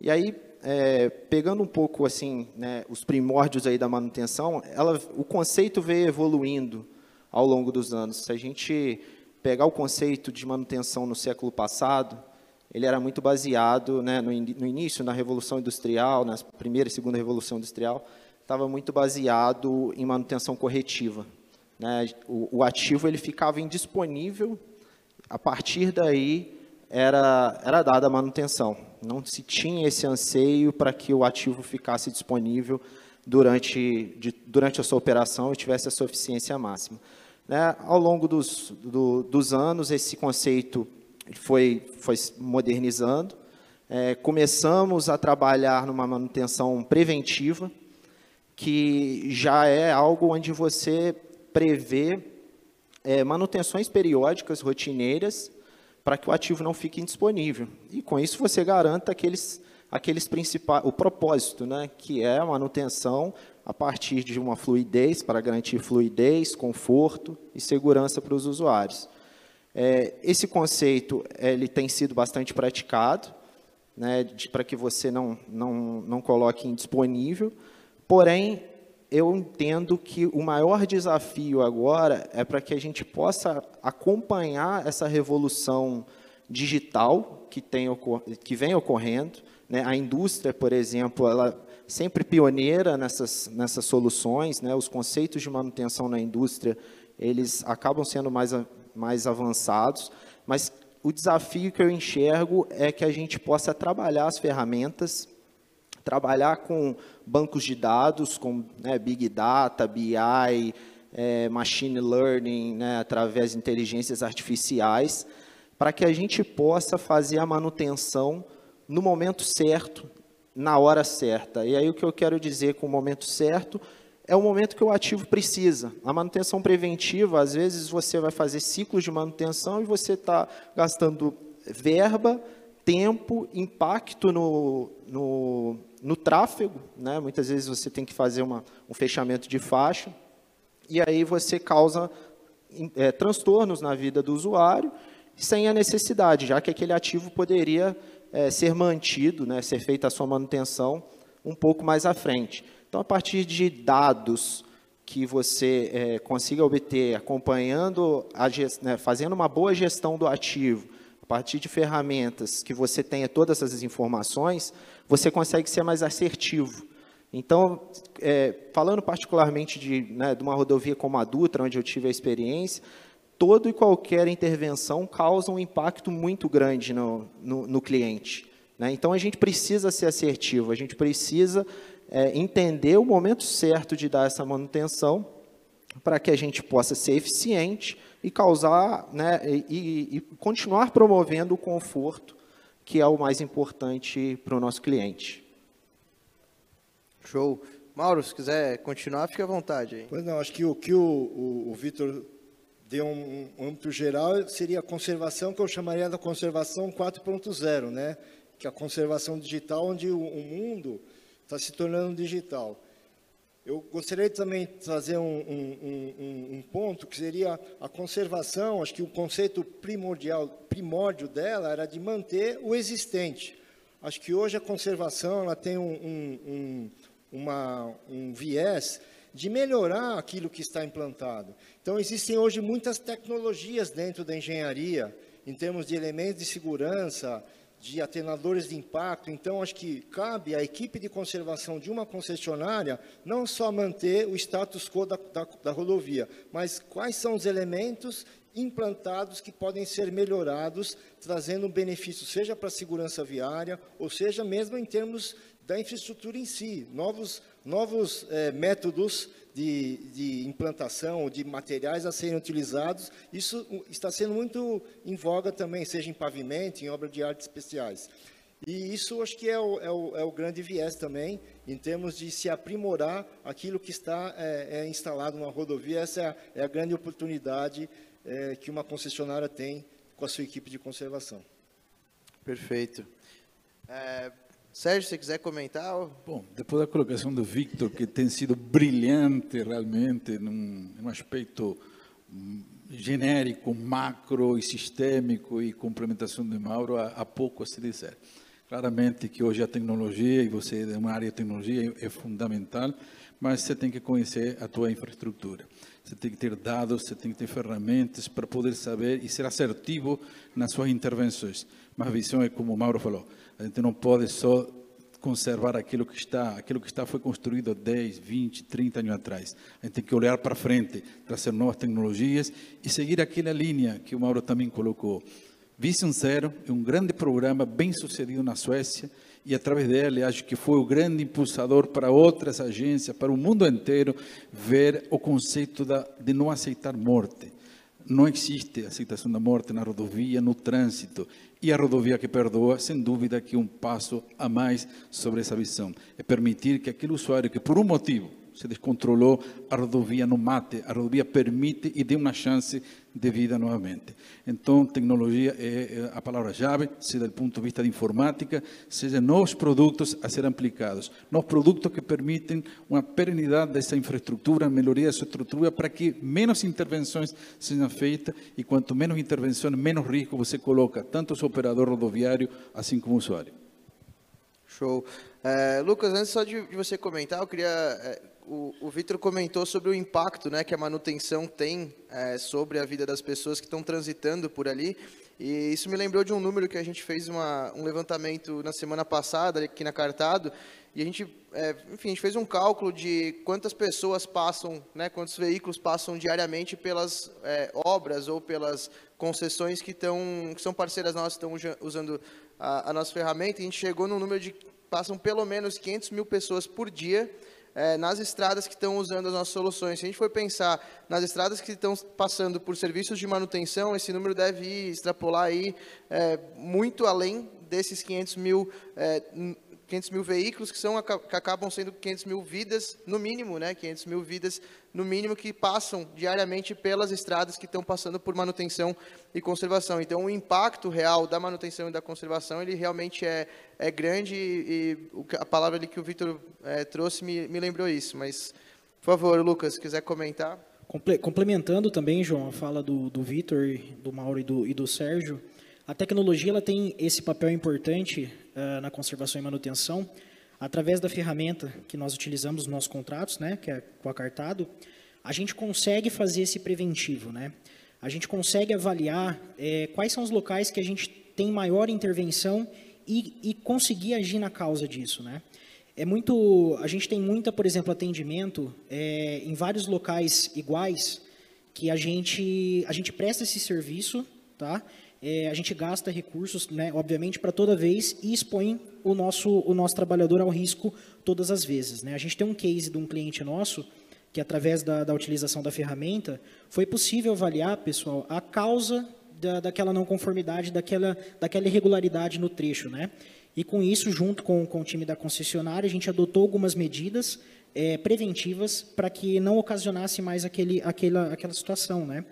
E aí, é, pegando um pouco assim, né, os primórdios aí da manutenção, ela, o conceito veio evoluindo ao longo dos anos. Se a gente pegar o conceito de manutenção no século passado, ele era muito baseado, né, no, no início, na Revolução Industrial, na primeira e segunda Revolução Industrial, estava muito baseado em manutenção corretiva. Né? O, o ativo ele ficava indisponível, a partir daí era, era dada a manutenção. Não se tinha esse anseio para que o ativo ficasse disponível durante, de, durante a sua operação e tivesse a sua eficiência máxima. Né? Ao longo dos, do, dos anos, esse conceito foi, foi modernizando. É, começamos a trabalhar numa manutenção preventiva, que já é algo onde você prevê é, manutenções periódicas, rotineiras, para que o ativo não fique indisponível. E com isso você garanta aqueles, aqueles principais, o propósito, né, que é a manutenção a partir de uma fluidez, para garantir fluidez, conforto e segurança para os usuários. É, esse conceito ele tem sido bastante praticado, né, para que você não, não, não coloque indisponível, porém, eu entendo que o maior desafio agora é para que a gente possa acompanhar essa revolução digital que, tem, que vem ocorrendo. Né? A indústria, por exemplo, ela sempre pioneira nessas, nessas soluções, né? os conceitos de manutenção na indústria, eles acabam sendo mais, mais avançados, mas o desafio que eu enxergo é que a gente possa trabalhar as ferramentas, trabalhar com bancos de dados, com né, Big Data, BI, é, Machine Learning, né, através de inteligências artificiais, para que a gente possa fazer a manutenção no momento certo, na hora certa. E aí o que eu quero dizer com o momento certo é o momento que o ativo precisa. A manutenção preventiva, às vezes você vai fazer ciclos de manutenção e você está gastando verba, tempo, impacto no, no, no tráfego. Né? Muitas vezes você tem que fazer uma, um fechamento de faixa e aí você causa é, transtornos na vida do usuário sem a necessidade, já que aquele ativo poderia é, ser mantido, né, ser feita a sua manutenção um pouco mais à frente. Então, a partir de dados que você é, consiga obter acompanhando, a né, fazendo uma boa gestão do ativo, a partir de ferramentas que você tenha todas essas informações, você consegue ser mais assertivo. Então, é, falando particularmente de, né, de uma rodovia como a Dutra, onde eu tive a experiência, toda e qualquer intervenção causa um impacto muito grande no, no, no cliente. Né? Então, a gente precisa ser assertivo, a gente precisa é, entender o momento certo de dar essa manutenção para que a gente possa ser eficiente e causar, né, e, e continuar promovendo o conforto, que é o mais importante para o nosso cliente. Show. Mauro, se quiser continuar, fique à vontade. Aí. Pois não, acho que o que o, o, o Vitor deu um, um âmbito geral seria a conservação, que eu chamaria da conservação 4.0, né? que é a conservação digital, onde o, o mundo está se tornando digital. Eu gostaria de também trazer um, um, um, um, ponto que seria a conservação. Acho que o conceito primordial, primórdio dela era de manter o existente. Acho que hoje a conservação ela tem um, uma, um viés de melhorar aquilo que está implantado. Então, existem hoje muitas tecnologias dentro da engenharia, em termos de elementos de segurança, de atenuadores de impacto. Então, acho que cabe à equipe de conservação de uma concessionária não só manter o status quo da, da, da rodovia, mas quais são os elementos implantados que podem ser melhorados, trazendo um benefício, seja para a segurança viária, ou seja mesmo em termos da infraestrutura em si, novos, novos é, métodos de, de implantação, de materiais a serem utilizados, isso está sendo muito em voga também, seja em pavimento, em obra de artes especiais. E isso acho que é o, é o, é o grande viés também, em termos de se aprimorar aquilo que está é, é instalado na rodovia. Essa é a, é a grande oportunidade é, que uma concessionária tem com a sua equipe de conservação. Perfeito. Sérgio, se quiser comentar. Bom, depois da colocação do Victor, que tem sido brilhante realmente, num, num aspecto hum, genérico, macro e sistêmico, e complementação de Mauro, há, há pouco a se dizer. Claramente que hoje a tecnologia, e você é uma área de tecnologia, é, é fundamental, mas você tem que conhecer a tua infraestrutura. Você tem que ter dados, você tem que ter ferramentas para poder saber e ser assertivo nas suas intervenções. Mas a visão é como o Mauro falou, a gente não pode só conservar aquilo que está, aquilo que está foi construído 10, 20, 30 anos atrás. A gente tem que olhar para frente, trazer novas tecnologias e seguir aquela linha que o Mauro também colocou. Vision Zero é um grande programa bem sucedido na Suécia e através dele acho que foi o grande impulsador para outras agências, para o mundo inteiro, ver o conceito da, de não aceitar morte. Não existe aceitação da morte na rodovia, no trânsito. E a rodovia que perdoa, sem dúvida, que um passo a mais sobre essa visão. É permitir que aquele usuário que, por um motivo, se descontrolou, a rodovia não mate, a rodovia permite e dê uma chance de vida novamente. Então, tecnologia é a palavra-chave, seja do ponto de vista de informática, seja novos produtos a serem aplicados, novos produtos que permitem uma perenidade dessa infraestrutura, melhoria dessa estrutura, para que menos intervenções sejam feitas e quanto menos intervenções, menos risco você coloca, tanto o operador rodoviário, assim como o usuário. Show. É, Lucas, antes só de, de, você comentar, eu queria. É, o, o Vitor comentou sobre o impacto né, que a manutenção tem é, sobre a vida das pessoas que estão transitando por ali. E isso me lembrou de um número que a gente fez uma, um levantamento na semana passada, aqui na Cartado, e a gente, é, enfim, a gente fez um cálculo de quantas pessoas passam, né, quantos veículos passam diariamente pelas é, obras ou pelas concessões que, estão, que são parceiras nossas, estão usando a, a nossa ferramenta, e a gente chegou no número de passam pelo menos 500 mil pessoas por dia é, nas estradas que estão usando as nossas soluções. Se a gente for pensar nas estradas que estão passando por serviços de manutenção, esse número deve extrapolar aí, é, muito além desses 500 mil é, 500 mil veículos, que, são, que acabam sendo 500 mil vidas, no mínimo, né? 500 mil vidas, no mínimo, que passam diariamente pelas estradas que estão passando por manutenção e conservação. Então, o impacto real da manutenção e da conservação, ele realmente é, é grande e, e a palavra ali que o Vitor é, trouxe me, me lembrou isso. Mas, por favor, Lucas, se quiser comentar. Complementando também, João, a fala do, do Vitor, do Mauro e do, e do Sérgio, a tecnologia ela tem esse papel importante uh, na conservação e manutenção, através da ferramenta que nós utilizamos nos nossos contratos, né, que é com a Cartado, a gente consegue fazer esse preventivo, né? A gente consegue avaliar é, quais são os locais que a gente tem maior intervenção e, e, conseguir agir na causa disso, né? É muito, a gente tem muita, por exemplo, atendimento é, em vários locais iguais que a gente a gente presta esse serviço, tá? É, a gente gasta recursos, né, obviamente, para toda vez e expõe o nosso, o nosso trabalhador ao risco todas as vezes. Né? A gente tem um case de um cliente nosso que, através da, da utilização da ferramenta, foi possível avaliar, pessoal, a causa da, daquela não conformidade, daquela, daquela irregularidade no trecho. Né? E com isso, junto com, com o time da concessionária, a gente adotou algumas medidas é, preventivas para que não ocasionasse mais aquele, aquela, aquela situação. Né?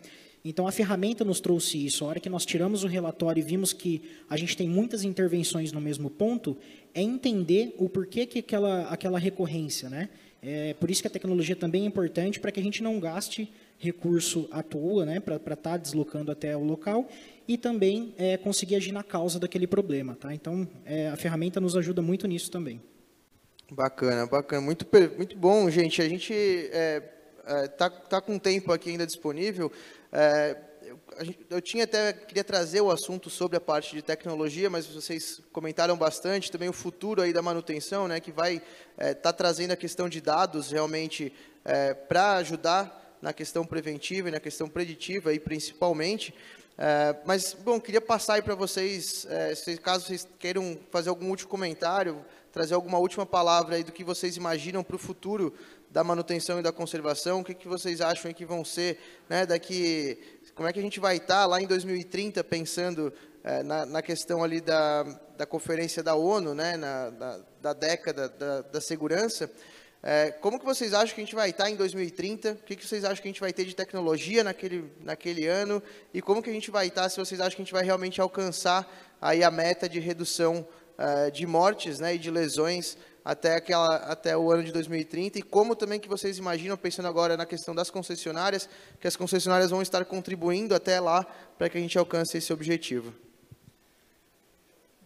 Então, a ferramenta nos trouxe isso. A hora que nós tiramos o relatório e vimos que a gente tem muitas intervenções no mesmo ponto, é entender o porquê que aquela, aquela recorrência. Né? É por isso que a tecnologia também é importante, para que a gente não gaste recurso à toa, né, para estar tá deslocando até o local, e também é, conseguir agir na causa daquele problema. Tá? Então, é, a ferramenta nos ajuda muito nisso também. Bacana, bacana. Muito, muito bom, gente. A gente é, é, tá, tá com tempo aqui ainda disponível. É, eu, tinha até queria trazer o assunto sobre a parte de tecnologia, mas vocês comentaram bastante também o futuro aí da manutenção, né, que vai estar é, tá trazendo a questão de dados realmente é, para ajudar na questão preventiva e na questão preditiva aí principalmente. É, mas bom, queria passar aí para vocês, é, se, caso vocês queiram fazer algum último comentário, trazer alguma última palavra aí do que vocês imaginam para o futuro da manutenção e da conservação, o que, que vocês acham que vão ser, né, daqui, como é que a gente vai estar lá em 2030 pensando é, na, na, questão ali da, da conferência da ONU, né, na, da, da década da, da segurança, é, como que vocês acham que a gente vai estar em 2030? O que, que vocês acham que a gente vai ter de tecnologia naquele, naquele ano? E como que a gente vai estar se vocês acham que a gente vai realmente alcançar aí a meta de redução uh, de mortes né, e de lesões até, aquela, até o ano de 2030 e como também que vocês imaginam, pensando agora na questão das concessionárias, que as concessionárias vão estar contribuindo até lá para que a gente alcance esse objetivo.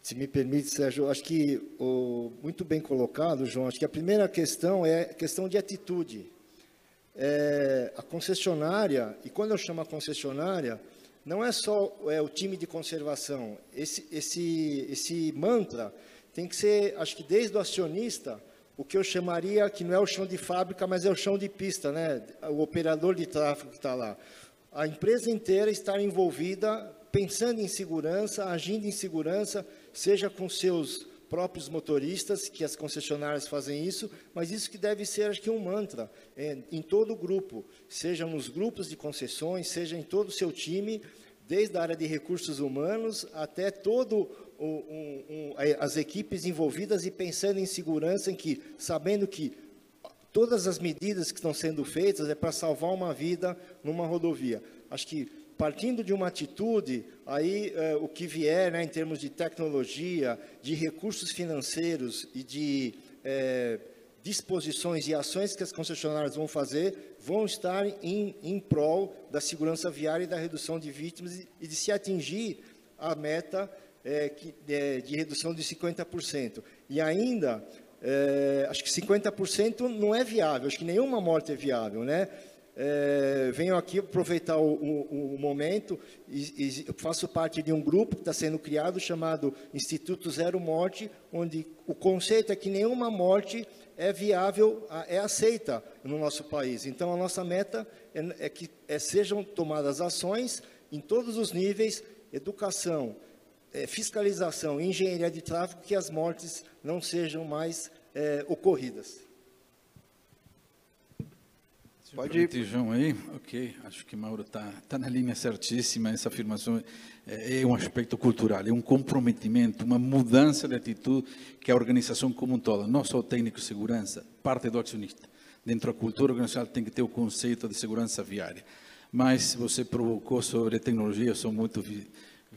Se me permite, Sérgio, acho que o, muito bem colocado, João. Acho que a primeira questão é questão de atitude. É, a concessionária, e quando eu chamo a concessionária, não é só é, o time de conservação. Esse, esse, esse mantra tem que ser, acho que desde o acionista, o que eu chamaria, que não é o chão de fábrica, mas é o chão de pista, né? o operador de tráfego que está lá. A empresa inteira estar envolvida, pensando em segurança, agindo em segurança, seja com seus próprios motoristas, que as concessionárias fazem isso, mas isso que deve ser, acho que, um mantra é, em todo o grupo, seja nos grupos de concessões, seja em todo o seu time, desde a área de recursos humanos até todo um, um, as equipes envolvidas e pensando em segurança, em que, sabendo que todas as medidas que estão sendo feitas é para salvar uma vida numa rodovia. Acho que partindo de uma atitude, aí é, o que vier né, em termos de tecnologia, de recursos financeiros e de é, disposições e ações que as concessionárias vão fazer, vão estar em, em prol da segurança viária e da redução de vítimas e, e de se atingir a meta é, que, é, de redução de 50%. E ainda, é, acho que 50% não é viável, acho que nenhuma morte é viável, né? É, venho aqui aproveitar o, o, o momento e, e, faço parte de um grupo que está sendo criado chamado Instituto Zero Morte, onde o conceito é que nenhuma morte é viável, é aceita no nosso país. Então, a nossa meta é, é que é, sejam tomadas ações em todos os níveis, educação, é, fiscalização, engenharia de tráfego, que as mortes não sejam mais é, ocorridas. Pode ir. João aí, ok. Acho que Mauro está tá na linha certíssima. Essa afirmação é, é, um aspecto cultural, é um comprometimento, uma mudança de atitude que a organização como um todo, não só o técnico de segurança, parte do acionista. Dentro da cultura organizacional tem que ter o conceito de segurança viária. Mas você provocou sobre tecnologia, eu sou muito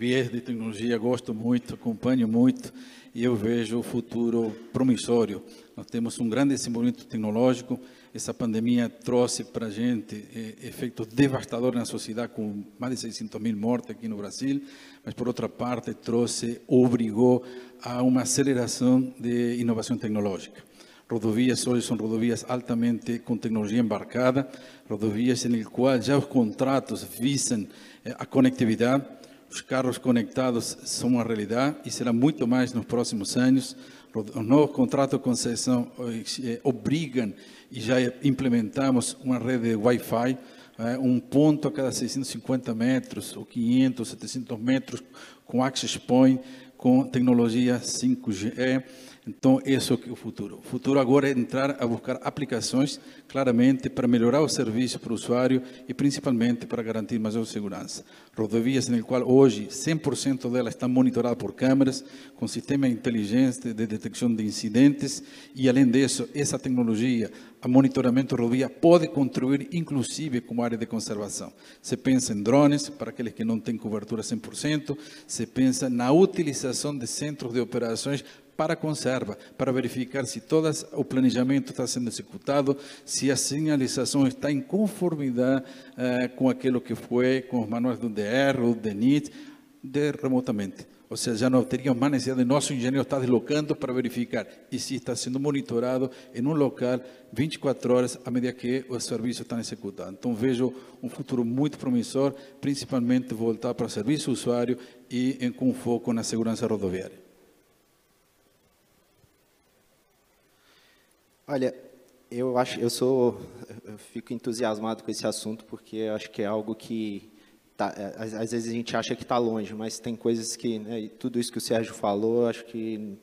viés de tecnologia, gosto muito, acompanho muito e eu vejo o futuro promissório. Nós temos um grande desenvolvimento tecnológico, essa pandemia trouxe para a gente eh, efeitos devastadores na sociedade, com mais de 600 mil mortes aqui no Brasil, mas, por outra parte, trouxe, obrigou a uma aceleração de inovação tecnológica. Rodovias hoje são rodovias altamente com tecnologia embarcada, rodovias em qual já os contratos visam eh, a conectividade, os carros conectados são uma realidade e será muito mais nos próximos anos. Os novos contratos de concessão eh, obrigam e já implementamos uma rede de Wi-Fi, é, um ponto a cada 650 metros, ou 500, 700 metros, com access point, com tecnologia 5G. Então, esse é o futuro. O futuro agora é entrar a buscar aplicações, claramente, para melhorar o serviço para o usuário e, principalmente, para garantir maior segurança. Rodovias em qual hoje 100% delas estão monitoradas por câmeras, com sistema inteligente de detecção de incidentes e, além disso, essa tecnologia, a monitoramento rodovia, pode contribuir, inclusive, como área de conservação. Se pensa em drones, para aqueles que não têm cobertura 100%, se pensa na utilização de centros de operações para conserva, para verificar se todo o planejamento está sendo executado, se a sinalização está em conformidade eh, com aquilo que foi, com os manuais do DR, do DENIT, de remotamente. Ou seja, já não teríamos mais necessidade de nosso engenheiro estar deslocando para verificar e se está sendo monitorado em um local 24 horas à medida que o serviço está executado. Então vejo um futuro muito promissor, principalmente voltar para o serviço usuário e com foco na segurança rodoviária. Olha, eu acho, eu sou, eu fico entusiasmado com esse assunto porque acho que é algo que tá, é, às, às, vezes a gente acha que está longe, mas tem coisas que, né, tudo isso que o Sérgio falou, acho que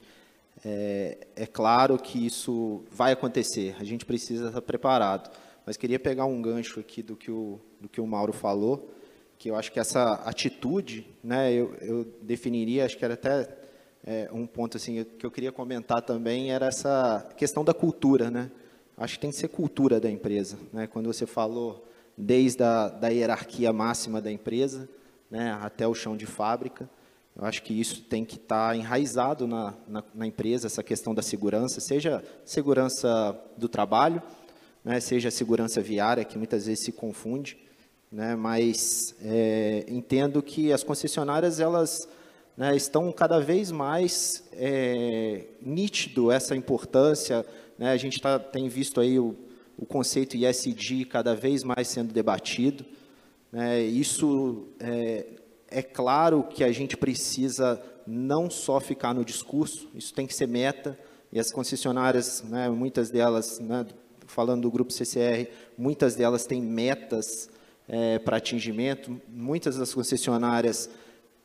é, é, claro que isso vai acontecer. A gente precisa estar preparado. Mas queria pegar um gancho aqui do que o, do que o Mauro falou, que eu acho que essa atitude, né, eu, eu definiria, acho que era até é, um ponto assim que eu queria comentar também era essa questão da cultura, né? Acho que tem que ser cultura da empresa, né? Quando você falou desde a da hierarquia máxima da empresa, né, até o chão de fábrica, eu acho que isso tem que estar tá enraizado na, na, na, empresa, essa questão da segurança, seja segurança do trabalho, né, seja segurança viária, que muitas vezes se confunde, né, mas é, entendo que as concessionárias, elas né, estão cada vez mais é, nítido essa importância. Né, a gente tá, tem visto aí o, o conceito ISD cada vez mais sendo debatido. Né, isso é, é claro que a gente precisa não só ficar no discurso, isso tem que ser meta, e as concessionárias, né, muitas delas, né, falando do grupo CCR, muitas delas têm metas é, para atingimento, muitas das concessionárias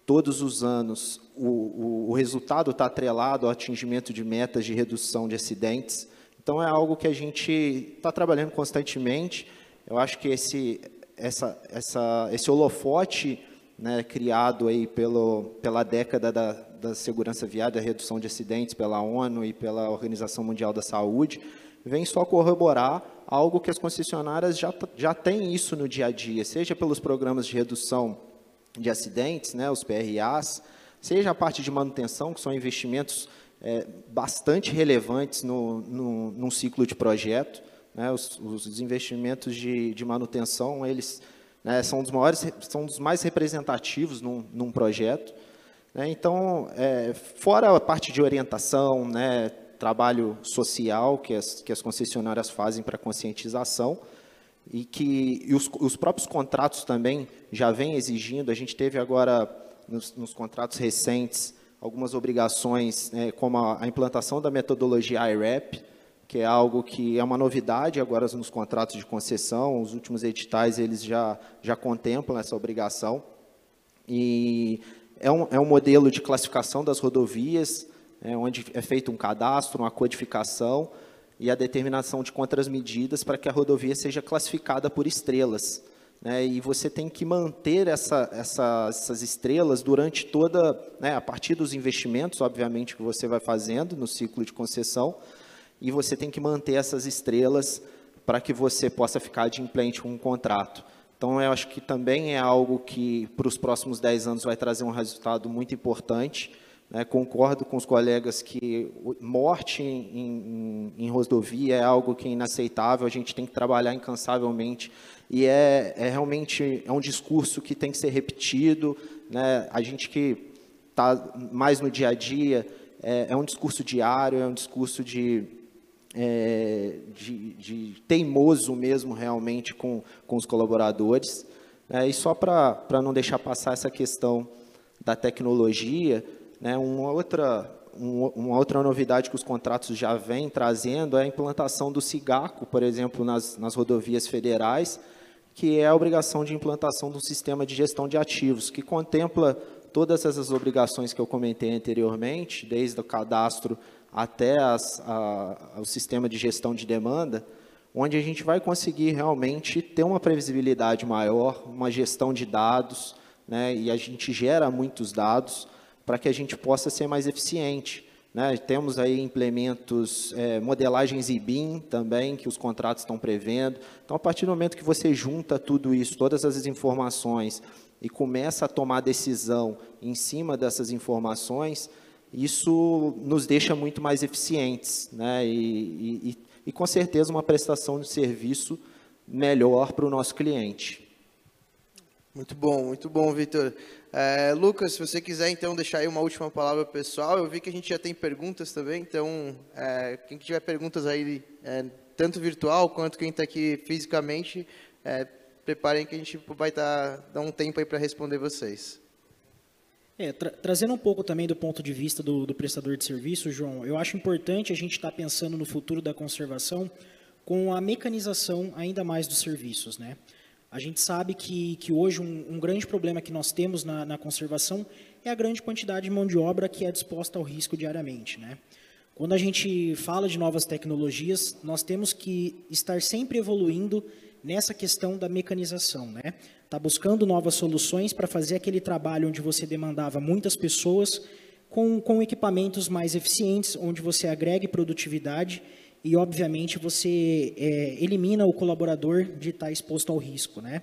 todos os anos o, o, o resultado está atrelado ao atingimento de metas de redução de acidentes. Então, é algo que a gente está trabalhando constantemente. Eu acho que esse, essa, essa, esse holofote né, criado aí pelo, pela década da, da segurança viária, da redução de acidentes pela ONU e pela Organização Mundial da Saúde, vem só corroborar algo que as concessionárias já, já têm isso no dia a dia, seja pelos programas de redução de acidentes, né, os PRAs, seja a parte de manutenção, que são investimentos é, bastante relevantes no, no, num ciclo de projeto. Né, os, os, investimentos de, de manutenção, eles né, são dos maiores, são dos mais representativos num, num projeto. Né, então, é, fora a parte de orientação, né, trabalho social que as, que as concessionárias fazem para conscientização, e que e os, os, próprios contratos também já vêm exigindo. A gente teve agora, nos, nos contratos recentes, algumas obrigações, né, como a, a, implantação da metodologia IREP, que é algo que é uma novidade agora nos contratos de concessão. Os últimos editais eles já, já contemplam essa obrigação. E é um, é um modelo de classificação das rodovias, é, onde é feito um cadastro, uma codificação, e a determinação de contramedidas para que a rodovia seja classificada por estrelas. Né? E você tem que manter essa, essa, essas estrelas durante toda, né, a partir dos investimentos, obviamente, que você vai fazendo no ciclo de concessão, e você tem que manter essas estrelas para que você possa ficar adimplente com um contrato. Então, eu acho que também é algo que, para os próximos 10 anos, vai trazer um resultado muito importante, né, concordo com os colegas que morte em, em, em, rodovia é algo que é inaceitável, a gente tem que trabalhar incansavelmente e é, é realmente é um discurso que tem que ser repetido. Né, a gente que está mais no dia a dia, é, é, um discurso diário, é um discurso de, é, de, de, teimoso mesmo realmente com, com os colaboradores. Né, e só para não deixar passar essa questão da tecnologia, né, uma, outra, uma outra novidade que os contratos já vêm trazendo é a implantação do CIGACO, por exemplo, nas, nas rodovias federais, que é a obrigação de implantação do sistema de gestão de ativos, que contempla todas essas obrigações que eu comentei anteriormente, desde o cadastro até as, a, o sistema de gestão de demanda, onde a gente vai conseguir realmente ter uma previsibilidade maior, uma gestão de dados, né, e a gente gera muitos dados, para que a gente possa ser mais eficiente. Né? Temos aí implementos, é, modelagens IBIM também, que os contratos estão prevendo. Então, a partir do momento que você junta tudo isso, todas as informações, e começa a tomar decisão em cima dessas informações, isso nos deixa muito mais eficientes, né? e, e, e com certeza uma prestação de serviço melhor para o nosso cliente. Muito bom, muito bom, Vitor. É, Lucas, se você quiser então deixar aí uma última palavra pessoal, eu vi que a gente já tem perguntas também, então é, quem tiver perguntas aí, é, tanto virtual quanto quem está aqui fisicamente, é, preparem que a gente vai tá, dar um tempo aí para responder vocês. É, tra trazendo um pouco também do ponto de vista do, do prestador de serviço, João, eu acho importante a gente estar tá pensando no futuro da conservação com a mecanização ainda mais dos serviços, né? A gente sabe que, que hoje um, um grande problema que nós temos na, na, conservação é a grande quantidade de mão de obra que é disposta ao risco diariamente. Né? Quando a gente fala de novas tecnologias, nós temos que estar sempre evoluindo nessa questão da mecanização. Né? Tá buscando novas soluções para fazer aquele trabalho onde você demandava muitas pessoas com, com equipamentos mais eficientes, onde você agregue produtividade e, obviamente, você é, elimina o colaborador de estar exposto ao risco. Né?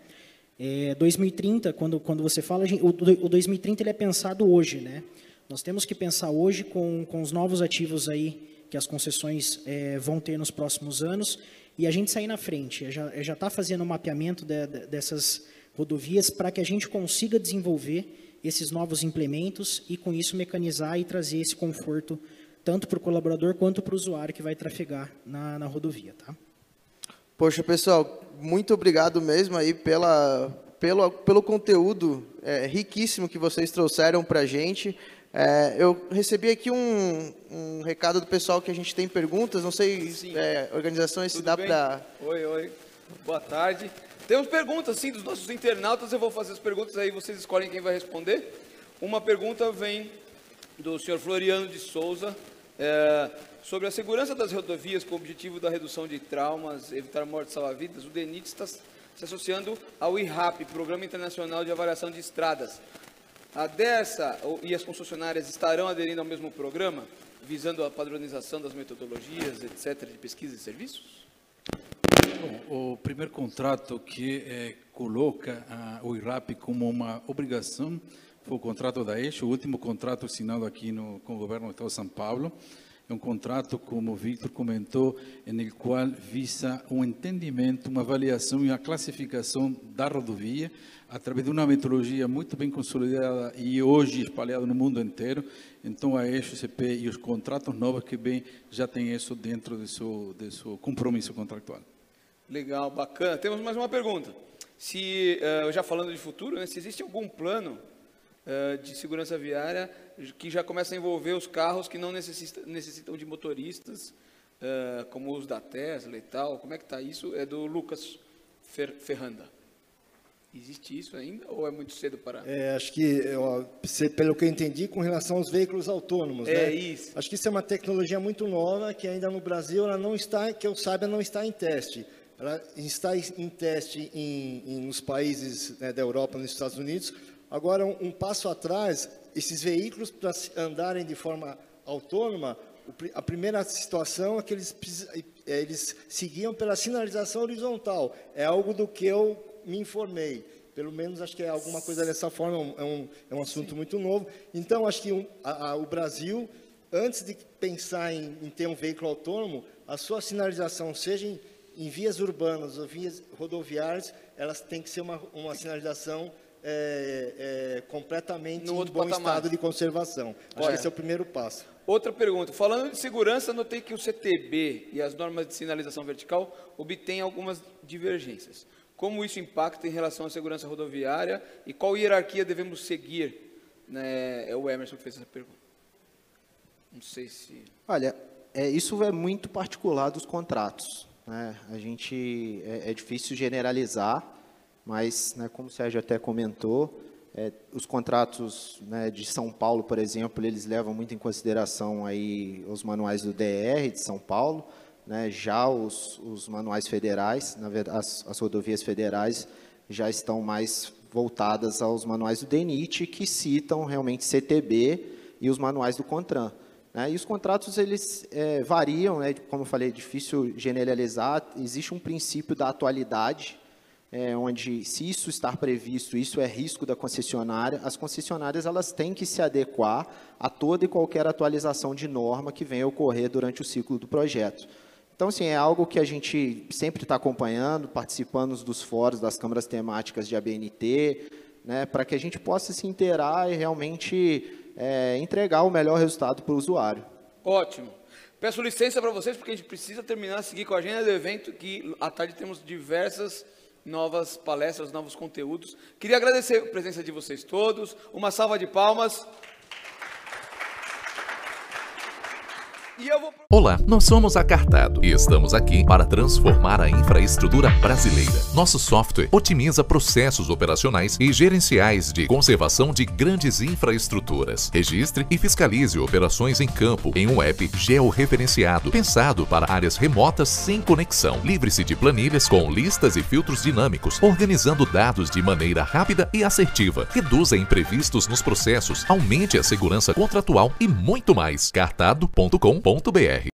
É, 2030, quando, quando você fala, o, o 2030 ele é pensado hoje. Né? Nós temos que pensar hoje com, com os novos ativos aí que as concessões é, vão ter nos próximos anos e a gente sair na frente. Já está fazendo o um mapeamento de, de, dessas rodovias para que a gente consiga desenvolver esses novos implementos e, com isso, mecanizar e trazer esse conforto tanto para o colaborador quanto para o usuário que vai trafegar na, na rodovia. Tá? Poxa, pessoal, muito obrigado mesmo aí pela, pelo, pelo conteúdo é, riquíssimo que vocês trouxeram para a gente. É, eu recebi aqui um, um, recado do pessoal que a gente tem perguntas. Não sei, é, organizações, se dá para. Oi, oi. Boa tarde. Temos perguntas, sim, dos nossos internautas. Eu vou fazer as perguntas aí, vocês escolhem quem vai responder. Uma pergunta vem do senhor Floriano de Souza, é, sobre a segurança das rodovias com o objetivo da redução de traumas, evitar mortes salva-vidas, o DENIT está se associando ao IRAP, Programa Internacional de Avaliação de Estradas. A dessa e as concessionárias estarão aderindo ao mesmo programa? visando a padronização das metodologias, etc., de pesquisa e serviços? Bom, o primeiro contrato que eh, coloca a, o IRAP como uma obrigação o contrato da ESH, o último contrato assinado aqui no, com o governo do Estado de São Paulo. É um contrato, como o Victor comentou, no qual visa um entendimento, uma avaliação e uma classificação da rodovia através de uma metodologia muito bem consolidada e hoje espalhada no mundo inteiro. Então, a ESH-CP e os contratos novos que vêm já têm isso dentro de seu, de seu compromisso contratual. Legal, bacana. Temos mais uma pergunta. Se, uh, já falando de futuro, né, se existe algum plano de segurança viária que já começa a envolver os carros que não necessitam, necessitam de motoristas, uh, como os da Tesla e tal. Como é que está isso? É do Lucas Fer Ferranda. Existe isso ainda ou é muito cedo para? É, acho que, ó, pelo que eu entendi, com relação aos veículos autônomos, é né? isso. Acho que isso é uma tecnologia muito nova que ainda no Brasil ela não está, que eu saiba, não está em teste. Ela está em teste em, em nos países né, da Europa, nos Estados Unidos. Agora, um, um passo atrás, esses veículos para andarem de forma autônoma, a primeira situação é que eles, é, eles seguiam pela sinalização horizontal. É algo do que eu me informei. Pelo menos acho que é alguma coisa dessa forma, é um, é um é assunto Sim. muito novo. Então, acho que um, a, a, o Brasil, antes de pensar em, em, ter um veículo autônomo, a sua sinalização, seja em, em vias urbanas ou vias rodoviárias, elas têm que ser uma, uma sinalização é, é, completamente no em bom patamar. estado de conservação. Acho Olha, que esse é o primeiro passo. Outra pergunta. Falando de segurança, notei que o CTB e as normas de sinalização vertical obtêm algumas divergências. Como isso impacta em relação à segurança rodoviária e qual hierarquia devemos seguir? Né? É o Emerson que fez essa pergunta. Não sei se. Olha, é, isso é muito particular dos contratos. Né? A gente é, é difícil generalizar, mas, né, como o Sérgio até comentou, é, os contratos né, de São Paulo, por exemplo, eles levam muito em consideração aí os manuais do DR de São Paulo. Né, já os, os, manuais federais, na verdade, as, as, rodovias federais já estão mais voltadas aos manuais do DENIT, que citam realmente CTB e os manuais do CONTRAN. Né, e os contratos, eles é, variam, né, como eu falei, é difícil generalizar, existe um princípio da atualidade, é, onde se isso estar previsto, isso é risco da concessionária, as concessionárias elas têm que se adequar a toda e qualquer atualização de norma que venha ocorrer durante o ciclo do projeto. Então, assim, é algo que a gente sempre está acompanhando, participando dos fóruns das câmaras temáticas de ABNT, né, para que a gente possa se inteirar e realmente é, entregar o melhor resultado para o usuário. Ótimo. Peço licença para vocês, porque a gente precisa terminar, seguir com a agenda do evento, que à tarde temos diversas novas palestras, novos conteúdos. Queria agradecer a presença de vocês todos. Uma salva de palmas. Olá, nós somos a Cartado e estamos aqui para transformar a infraestrutura brasileira. Nosso software otimiza processos operacionais e gerenciais de conservação de grandes infraestruturas. Registre e fiscalize operações em campo em um app georreferenciado, pensado para áreas remotas sem conexão. Livre-se de planilhas com listas e filtros dinâmicos, organizando dados de maneira rápida e assertiva. Reduza imprevistos nos processos, aumente a segurança contratual e muito mais. cartado.com.br www.ufsc.edu.br